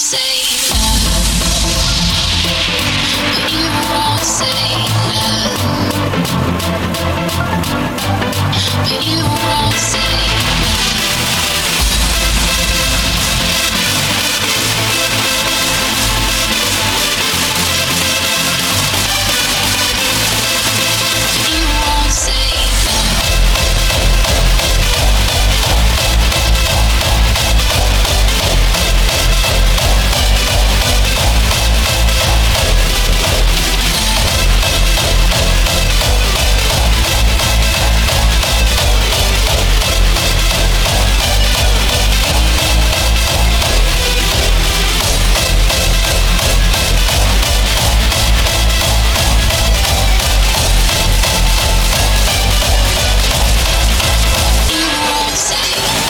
Say